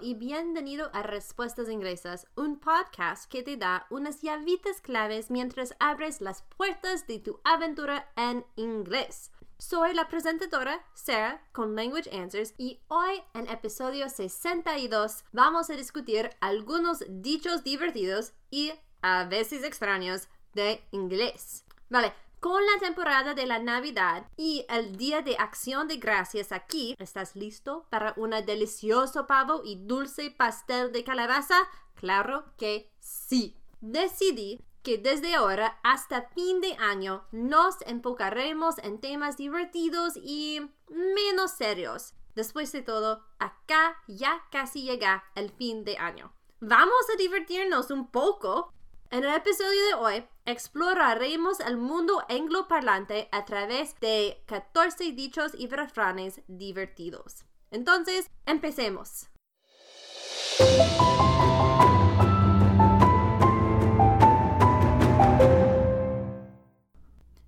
Y bienvenido a Respuestas Inglesas, un podcast que te da unas llavitas claves mientras abres las puertas de tu aventura en inglés. Soy la presentadora Sarah con Language Answers y hoy en episodio 62 vamos a discutir algunos dichos divertidos y a veces extraños de inglés. Vale, con la temporada de la Navidad y el Día de Acción de Gracias aquí, ¿estás listo para un delicioso pavo y dulce pastel de calabaza? Claro que sí. Decidí que desde ahora hasta fin de año nos enfocaremos en temas divertidos y menos serios. Después de todo, acá ya casi llega el fin de año. Vamos a divertirnos un poco. En el episodio de hoy exploraremos el mundo angloparlante a través de 14 dichos y refranes divertidos. Entonces, empecemos.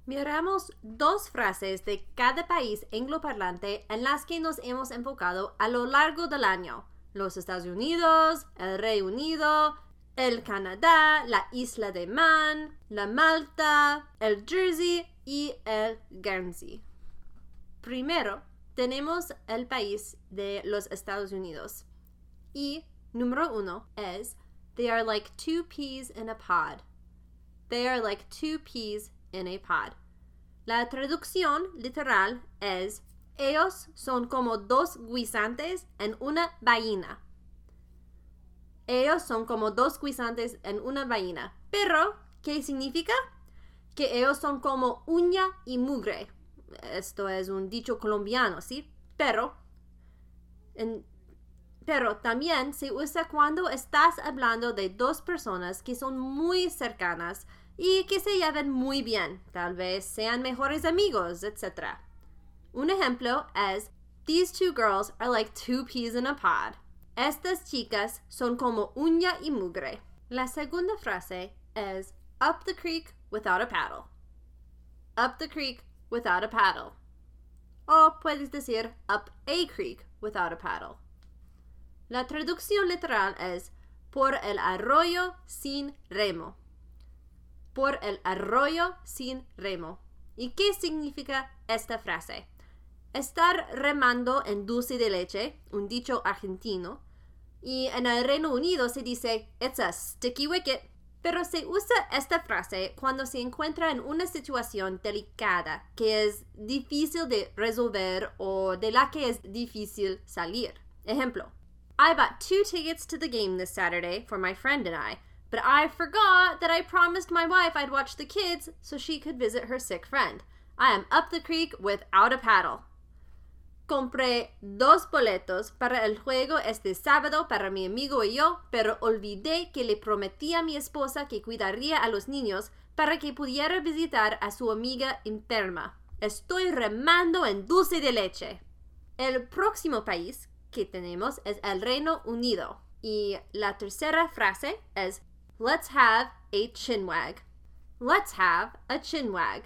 Miramos dos frases de cada país angloparlante en las que nos hemos enfocado a lo largo del año. Los Estados Unidos, el Reino Unido, el Canadá, la isla de Man, la Malta, el Jersey y el Guernsey. Primero, tenemos el país de los Estados Unidos. Y número uno es They are like two peas in a pod. They are like two peas in a pod. La traducción literal es Ellos son como dos guisantes en una vaina. Ellos son como dos guisantes en una vaina. Pero, ¿qué significa? Que ellos son como uña y mugre. Esto es un dicho colombiano, ¿sí? Pero, pero también se usa cuando estás hablando de dos personas que son muy cercanas y que se lleven muy bien, tal vez sean mejores amigos, etc. Un ejemplo es These two girls are like two peas in a pod. Estas chicas son como uña y mugre. La segunda frase es up the creek without a paddle. Up the creek without a paddle. O puedes decir up a creek without a paddle. La traducción literal es por el arroyo sin remo. Por el arroyo sin remo. ¿Y qué significa esta frase? Estar remando en dulce de leche, un dicho argentino, y en el Reino Unido se dice it's a sticky wicket. Pero se usa esta frase cuando se encuentra en una situación delicada que es difícil de resolver o de la que es difícil salir. Ejemplo, I bought two tickets to the game this Saturday for my friend and I, but I forgot that I promised my wife I'd watch the kids so she could visit her sick friend. I am up the creek without a paddle. Compré dos boletos para el juego este sábado para mi amigo y yo, pero olvidé que le prometí a mi esposa que cuidaría a los niños para que pudiera visitar a su amiga enferma. Estoy remando en dulce de leche. El próximo país que tenemos es el Reino Unido. Y la tercera frase es Let's have a chinwag. Let's have a chinwag.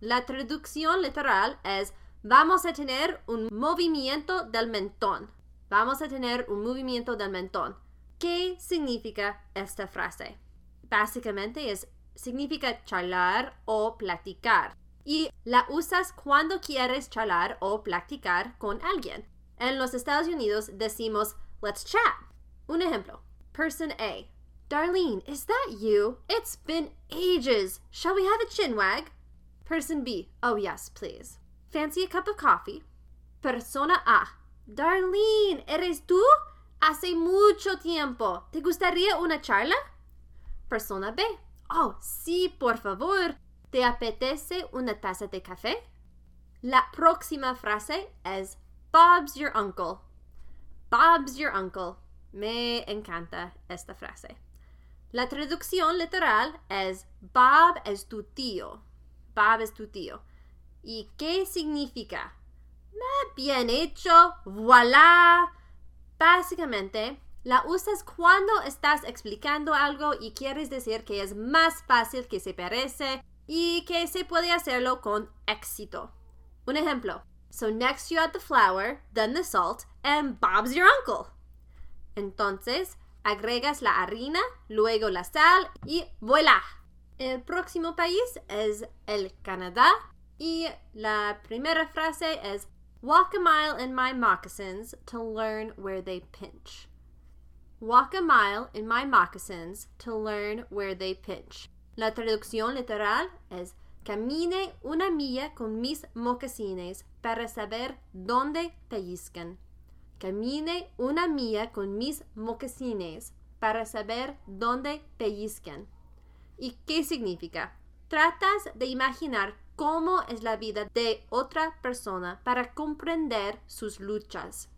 La traducción literal es Vamos a tener un movimiento del mentón. Vamos a tener un movimiento del mentón. ¿Qué significa esta frase? Básicamente es significa charlar o platicar. Y la usas cuando quieres charlar o platicar con alguien. En los Estados Unidos decimos let's chat. Un ejemplo. Person A. Darlene, is that you? It's been ages. Shall we have a chinwag? Person B. Oh, yes, please. Fancy a cup of coffee. Persona A. Darlene, ¿eres tú? Hace mucho tiempo. ¿Te gustaría una charla? Persona B. Oh, sí, por favor. ¿Te apetece una taza de café? La próxima frase es Bob's your uncle. Bob's your uncle. Me encanta esta frase. La traducción literal es Bob es tu tío. Bob es tu tío. ¿Y qué significa? Bien hecho, voilà. Básicamente, la usas cuando estás explicando algo y quieres decir que es más fácil que se parece y que se puede hacerlo con éxito. Un ejemplo. So next you add the flour, then the salt, and Bob's your uncle. Entonces, agregas la harina, luego la sal y voilà. El próximo país es el Canadá y la primera frase es Walk a mile in my moccasins to learn where they pinch. Walk a mile in my moccasins to learn where they pinch. La traducción literal es Camine una milla con mis mocasines para saber dónde pellizcan. Camine una milla con mis mocasines para saber dónde pellizcan. ¿Y qué significa? Tratas de imaginar cómo es la vida de otra persona para comprender sus luchas.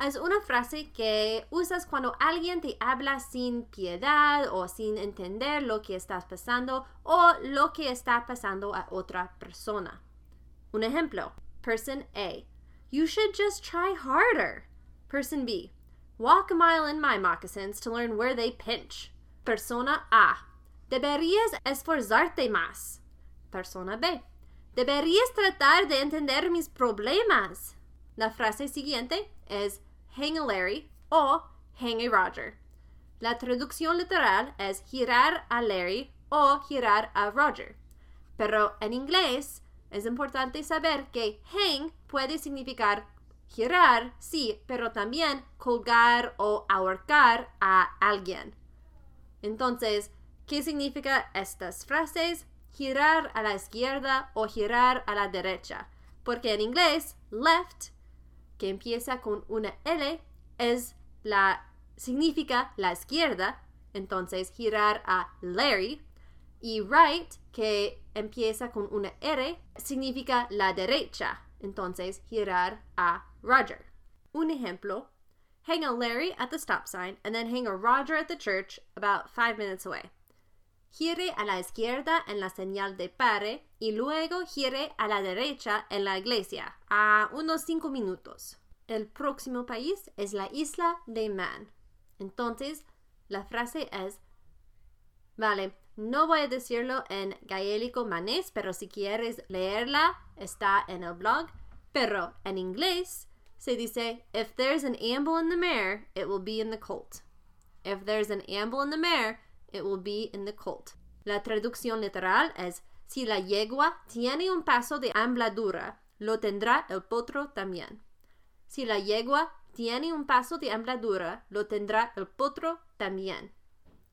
Es una frase que usas cuando alguien te habla sin piedad o sin entender lo que estás pasando o lo que está pasando a otra persona. Un ejemplo, person A. You should just try harder. Person B. Walk a mile in my moccasins to learn where they pinch. Persona A. Deberías esforzarte más. Persona B. Deberías tratar de entender mis problemas. La frase siguiente es hang a Larry o hang a Roger. La traducción literal es girar a Larry o girar a Roger. Pero en inglés es importante saber que hang puede significar girar, sí, pero también colgar o ahorcar a alguien. Entonces, ¿qué significa estas frases? Girar a la izquierda o girar a la derecha. Porque en inglés, left que empieza con una L es la significa la izquierda, entonces girar a Larry y right que empieza con una R significa la derecha, entonces girar a Roger. Un ejemplo, hang a Larry at the stop sign and then hang a Roger at the church about five minutes away. Gire a la izquierda en la señal de pare y luego gire a la derecha en la iglesia, a unos cinco minutos. El próximo país es la isla de Man. Entonces, la frase es, vale, no voy a decirlo en gaélico manés, pero si quieres leerla, está en el blog. Pero en inglés se dice, if there's an amble in the mare, it will be in the colt. If there's an amble in the mare, it will be in the colt. La traducción literal es, si la yegua tiene un paso de ambladura, lo tendrá el potro también. Si la yegua tiene un paso de ambladura, lo tendrá el potro también.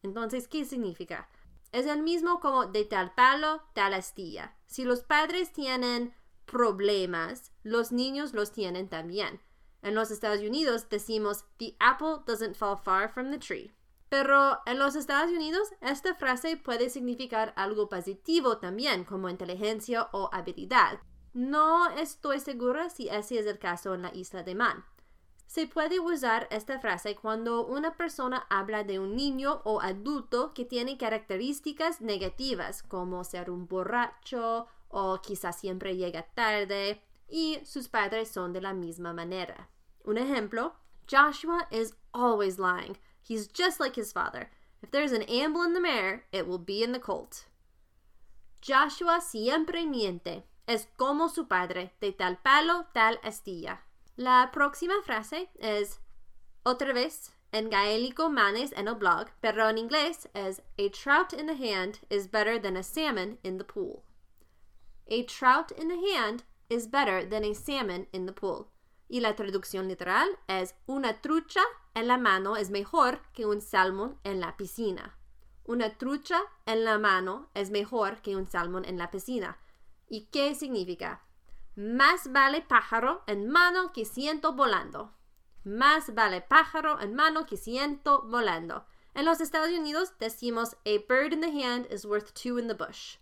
Entonces, ¿qué significa? Es el mismo como de tal palo, tal astilla. Si los padres tienen problemas, los niños los tienen también. En los Estados Unidos decimos, The apple doesn't fall far from the tree. Pero en los Estados Unidos esta frase puede significar algo positivo también, como inteligencia o habilidad. No estoy segura si ese es el caso en la isla de Man. Se puede usar esta frase cuando una persona habla de un niño o adulto que tiene características negativas, como ser un borracho o quizás siempre llega tarde, y sus padres son de la misma manera. Un ejemplo, Joshua is always lying. He's just like his father. If there's an amble in the mare, it will be in the colt. Joshua siempre miente. Es como su padre, de tal palo, tal astilla. La próxima frase es otra vez en gaélico manes en el blog, pero en inglés es A trout in the hand is better than a salmon in the pool. A trout in the hand is better than a salmon in the pool. Y la traducción literal es una trucha en la mano es mejor que un salmón en la piscina. Una trucha en la mano es mejor que un salmón en la piscina. ¿Y qué significa? Más vale pájaro en mano que ciento volando. Más vale pájaro en mano que ciento volando. En los Estados Unidos decimos a bird in the hand is worth two in the bush.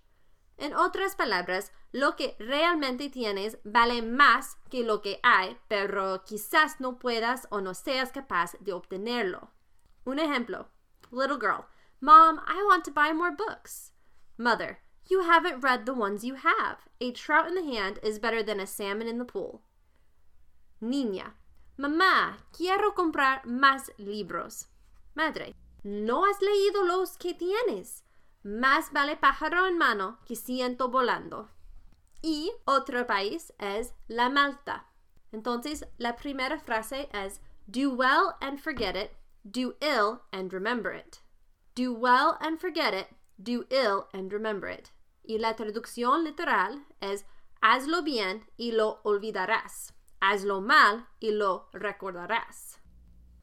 En otras palabras, lo que realmente tienes vale más que lo que hay, pero quizás no puedas o no seas capaz de obtenerlo. Un ejemplo. Little girl. Mom, I want to buy more books. Mother. You haven't read the ones you have. A trout in the hand is better than a salmon in the pool. Niña. Mamá, quiero comprar más libros. Madre. No has leído los que tienes. Más vale pájaro en mano que ciento volando. Y otro país es la Malta. Entonces, la primera frase es do well and forget it, do ill and remember it. Do well and forget it, do ill and remember it. Y la traducción literal es hazlo bien y lo olvidarás. Hazlo mal y lo recordarás.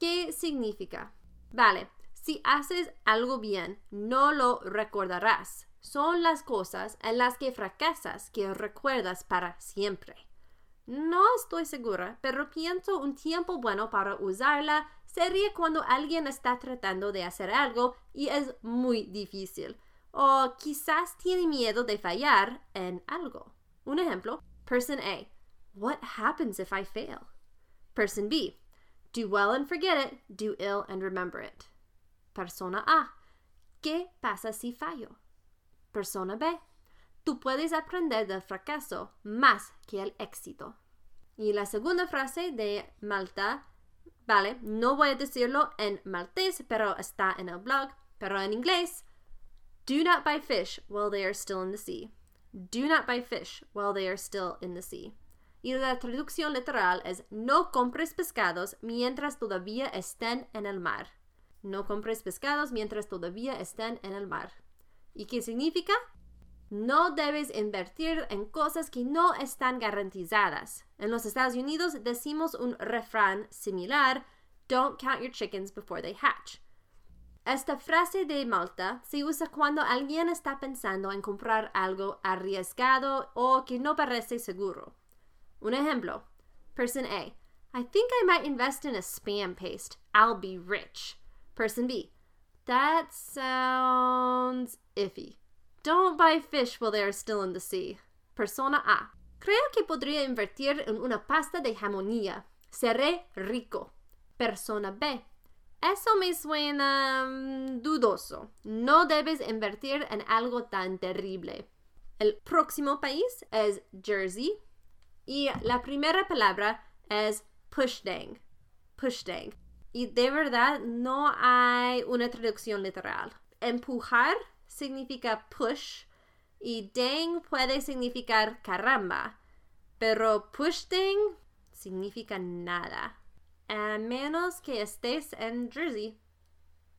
¿Qué significa? Vale, si haces algo bien, no lo recordarás. Son las cosas en las que fracasas que recuerdas para siempre. No estoy segura, pero pienso un tiempo bueno para usarla sería cuando alguien está tratando de hacer algo y es muy difícil. O quizás tiene miedo de fallar en algo. Un ejemplo, person A. What happens if I fail? Person B. Do well and forget it, do ill and remember it. Persona A. ¿Qué pasa si fallo? Persona B. Tú puedes aprender del fracaso más que el éxito. Y la segunda frase de Malta, vale, no voy a decirlo en maltés, pero está en el blog, pero en inglés. Do not buy fish while they are still in the sea. Do not buy fish while they are still in the sea. Y la traducción literal es no compres pescados mientras todavía estén en el mar. No compres pescados mientras todavía estén en el mar. ¿Y qué significa? No debes invertir en cosas que no están garantizadas. En los Estados Unidos decimos un refrán similar, don't count your chickens before they hatch. Esta frase de Malta se usa cuando alguien está pensando en comprar algo arriesgado o que no parece seguro. Un ejemplo. Person A. I think I might invest in a spam paste. I'll be rich. Person B. That sounds iffy. Don't buy fish while they are still in the sea. Persona A. Creo que podría invertir en una pasta de jamonilla. Seré rico. Persona B. Eso me suena um, dudoso. No debes invertir en algo tan terrible. El próximo país es Jersey y la primera palabra es pushdang. Pushdang. Y de verdad no hay una traducción literal. Empujar significa push y dang puede significar caramba, pero push significa nada, a menos que estés en Jersey.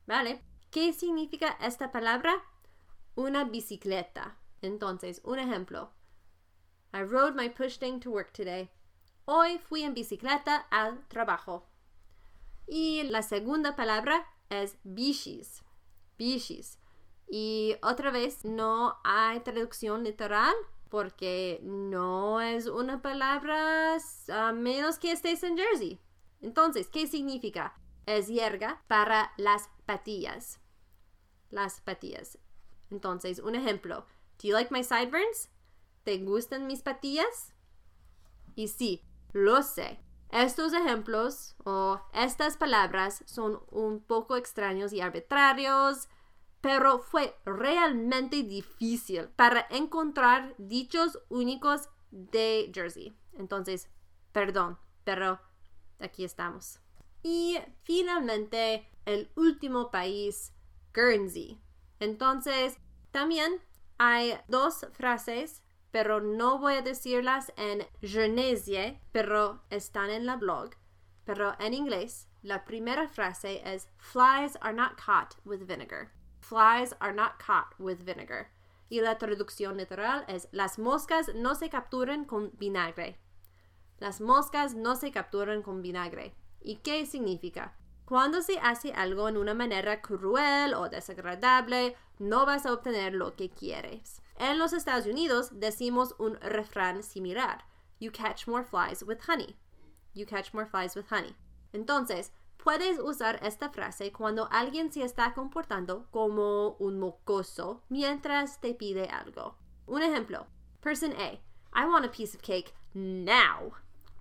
¿Vale? ¿Qué significa esta palabra? Una bicicleta. Entonces, un ejemplo. I rode my push to work today. Hoy fui en bicicleta al trabajo. Y la segunda palabra es bichis. Bichis. Y otra vez, no hay traducción literal porque no es una palabra a menos que estés en Jersey. Entonces, ¿qué significa? Es yerga para las patillas. Las patillas. Entonces, un ejemplo. Do you like my sideburns? ¿Te gustan mis patillas? Y sí, lo sé. Estos ejemplos o estas palabras son un poco extraños y arbitrarios, pero fue realmente difícil para encontrar dichos únicos de Jersey. Entonces, perdón, pero aquí estamos. Y finalmente, el último país, Guernsey. Entonces, también hay dos frases, pero no voy a decirlas en Jeunesse, pero están en la blog. Pero en inglés, la primera frase es Flies are not caught with vinegar. Flies are not caught with vinegar. Y la traducción literal es las moscas no se capturan con vinagre. Las moscas no se capturan con vinagre. ¿Y qué significa? Cuando se hace algo en una manera cruel o desagradable, no vas a obtener lo que quieres. En los Estados Unidos decimos un refrán similar. You catch more flies with honey. You catch more flies with honey. Entonces, Puedes usar esta frase cuando alguien se está comportando como un mocoso mientras te pide algo. Un ejemplo. Person A. I want a piece of cake now.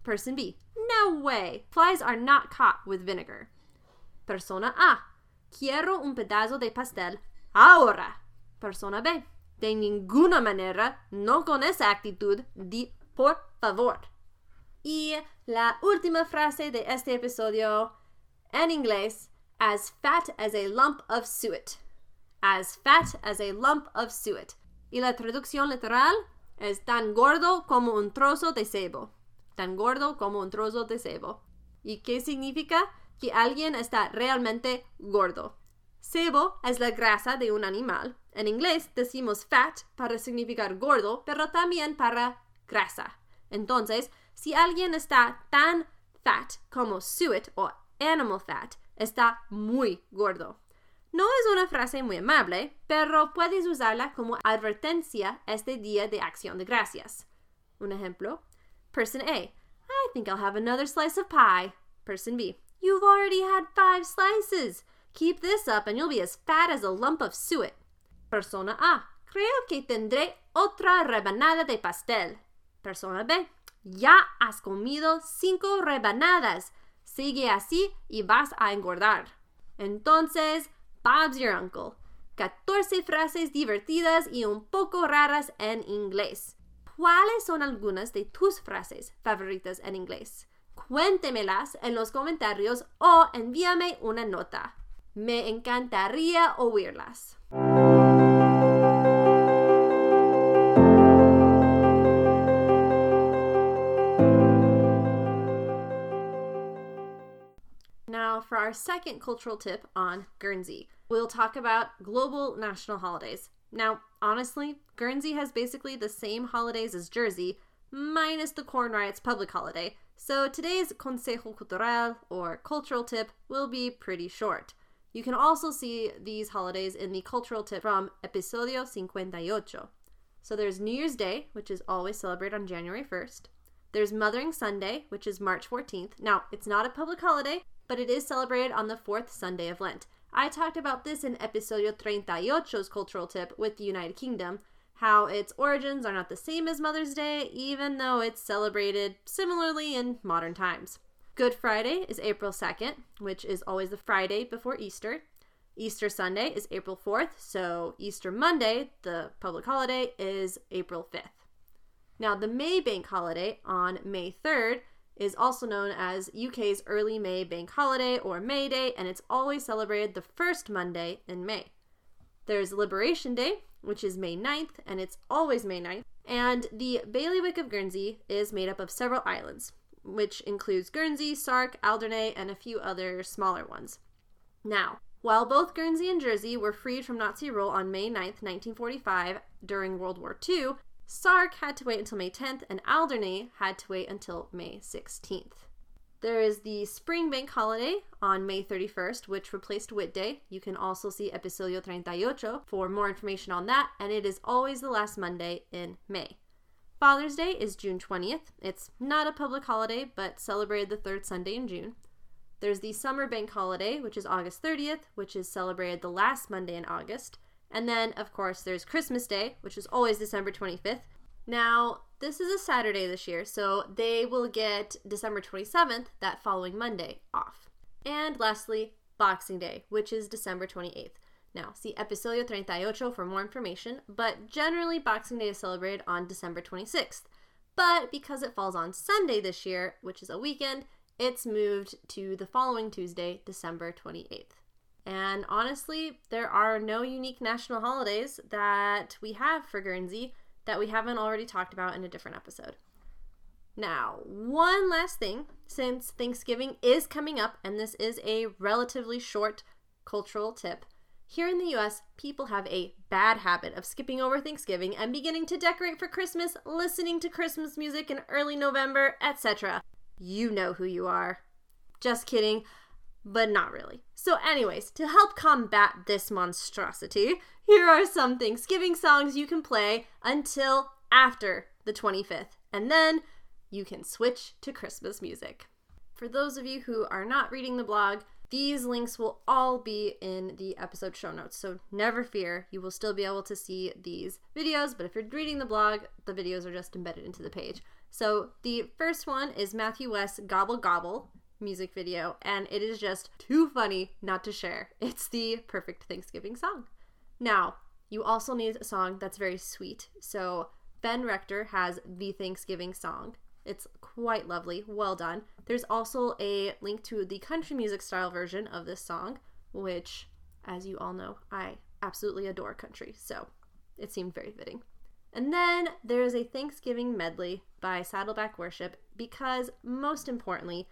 Person B. No way. Flies are not caught with vinegar. Persona A. Quiero un pedazo de pastel ahora. Persona B. De ninguna manera, no con esa actitud, di por favor. Y la última frase de este episodio en inglés, as fat as a lump of suet. As fat as a lump of suet. Y la traducción literal es tan gordo como un trozo de cebo. Tan gordo como un trozo de cebo. ¿Y qué significa? que alguien está realmente gordo. Sebo es la grasa de un animal. En inglés decimos fat para significar gordo, pero también para grasa. Entonces, si alguien está tan fat como suet o animal fat, está muy gordo. No es una frase muy amable, pero puedes usarla como advertencia este día de acción de gracias. Un ejemplo. Person A. I think I'll have another slice of pie. Person B. You've already had five slices. Keep this up and you'll be as fat as a lump of suet. Persona A. Creo que tendré otra rebanada de pastel. Persona B. Ya has comido cinco rebanadas. Sigue así y vas a engordar. Entonces, Bob's your uncle. 14 frases divertidas y un poco raras en inglés. ¿Cuáles son algunas de tus frases favoritas en inglés? Cuéntemelas en los comentarios o envíame una nota. Me encantaría oírlas. Now, for our second cultural tip on Guernsey, we'll talk about global national holidays. Now, honestly, Guernsey has basically the same holidays as Jersey, minus the Corn Riots public holiday, so today's Consejo Cultural or cultural tip will be pretty short. You can also see these holidays in the cultural tip from Episodio 58. So there's New Year's Day, which is always celebrated on January 1st. There's Mothering Sunday, which is March 14th. Now, it's not a public holiday, but it is celebrated on the fourth Sunday of Lent. I talked about this in Episodio 38's cultural tip with the United Kingdom, how its origins are not the same as Mother's Day, even though it's celebrated similarly in modern times. Good Friday is April 2nd, which is always the Friday before Easter. Easter Sunday is April 4th, so Easter Monday, the public holiday, is April 5th. Now, the May Bank holiday on May 3rd is also known as UK's early May bank holiday or May Day, and it's always celebrated the first Monday in May. There's Liberation Day, which is May 9th, and it's always May 9th. And the Bailiwick of Guernsey is made up of several islands, which includes Guernsey, Sark, Alderney, and a few other smaller ones. Now, while both Guernsey and Jersey were freed from Nazi rule on May 9th, 1945, during World War II, Sark had to wait until May 10th, and Alderney had to wait until May 16th. There is the Spring Bank holiday on May 31st, which replaced Whit Day. You can also see Episodio 38 for more information on that, and it is always the last Monday in May. Father's Day is June 20th. It's not a public holiday, but celebrated the third Sunday in June. There's the Summer Bank holiday, which is August 30th, which is celebrated the last Monday in August. And then, of course, there's Christmas Day, which is always December 25th. Now, this is a Saturday this year, so they will get December 27th, that following Monday, off. And lastly, Boxing Day, which is December 28th. Now, see Episodio 38 for more information, but generally Boxing Day is celebrated on December 26th. But because it falls on Sunday this year, which is a weekend, it's moved to the following Tuesday, December 28th. And honestly, there are no unique national holidays that we have for Guernsey that we haven't already talked about in a different episode. Now, one last thing since Thanksgiving is coming up, and this is a relatively short cultural tip. Here in the US, people have a bad habit of skipping over Thanksgiving and beginning to decorate for Christmas, listening to Christmas music in early November, etc. You know who you are. Just kidding, but not really. So, anyways, to help combat this monstrosity, here are some Thanksgiving songs you can play until after the 25th, and then you can switch to Christmas music. For those of you who are not reading the blog, these links will all be in the episode show notes, so never fear, you will still be able to see these videos. But if you're reading the blog, the videos are just embedded into the page. So the first one is Matthew West's Gobble Gobble music video, and it is just too funny not to share. It's the perfect Thanksgiving song. Now, you also need a song that's very sweet. So Ben Rector has the Thanksgiving song. It's quite lovely. Well done. There's also a link to the country music style version of this song, which, as you all know, I absolutely adore country, so it seemed very fitting. And then there's a Thanksgiving medley by Saddleback Worship because, most importantly,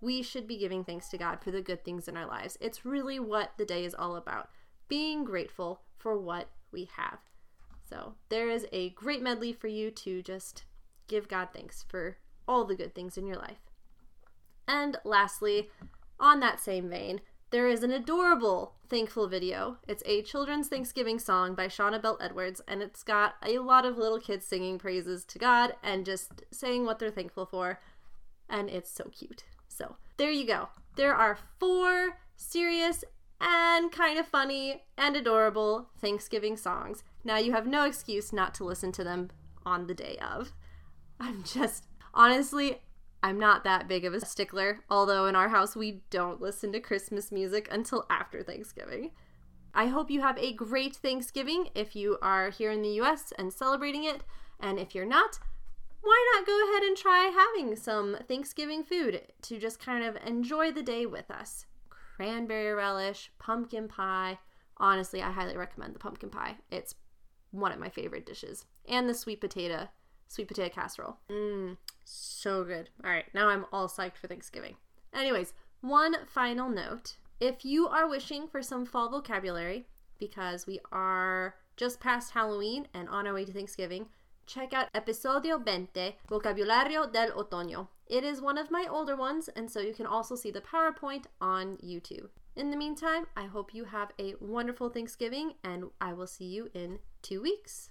we should be giving thanks to God for the good things in our lives. It's really what the day is all about being grateful for what we have. So, there is a great medley for you to just give God thanks for all the good things in your life. And lastly, on that same vein, there is an adorable thankful video. It's a children's Thanksgiving song by Shauna Bell Edwards, and it's got a lot of little kids singing praises to God and just saying what they're thankful for. And it's so cute. So there you go. There are four serious and kind of funny and adorable Thanksgiving songs. Now you have no excuse not to listen to them on the day of. I'm just, honestly, I'm not that big of a stickler, although in our house we don't listen to Christmas music until after Thanksgiving. I hope you have a great Thanksgiving if you are here in the US and celebrating it, and if you're not, why not go ahead and try having some Thanksgiving food to just kind of enjoy the day with us? Cranberry relish, pumpkin pie. Honestly, I highly recommend the pumpkin pie. It's one of my favorite dishes. And the sweet potato, sweet potato casserole. Mmm, so good. All right, now I'm all psyched for Thanksgiving. Anyways, one final note. If you are wishing for some fall vocabulary, because we are just past Halloween and on our way to Thanksgiving, check out Episodio 20, Vocabulario del Otoño. It is one of my older ones, and so you can also see the PowerPoint on YouTube. In the meantime, I hope you have a wonderful Thanksgiving, and I will see you in two weeks.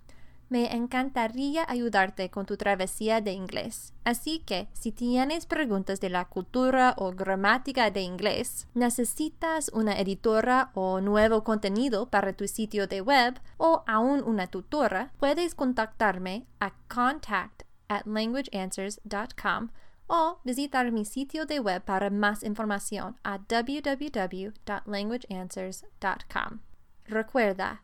Me encantaría ayudarte con tu travesía de inglés. Así que si tienes preguntas de la cultura o gramática de inglés, necesitas una editora o nuevo contenido para tu sitio de web o aún una tutora, puedes contactarme a contact at languageanswers.com o visitar mi sitio de web para más información a www.languageanswers.com. Recuerda,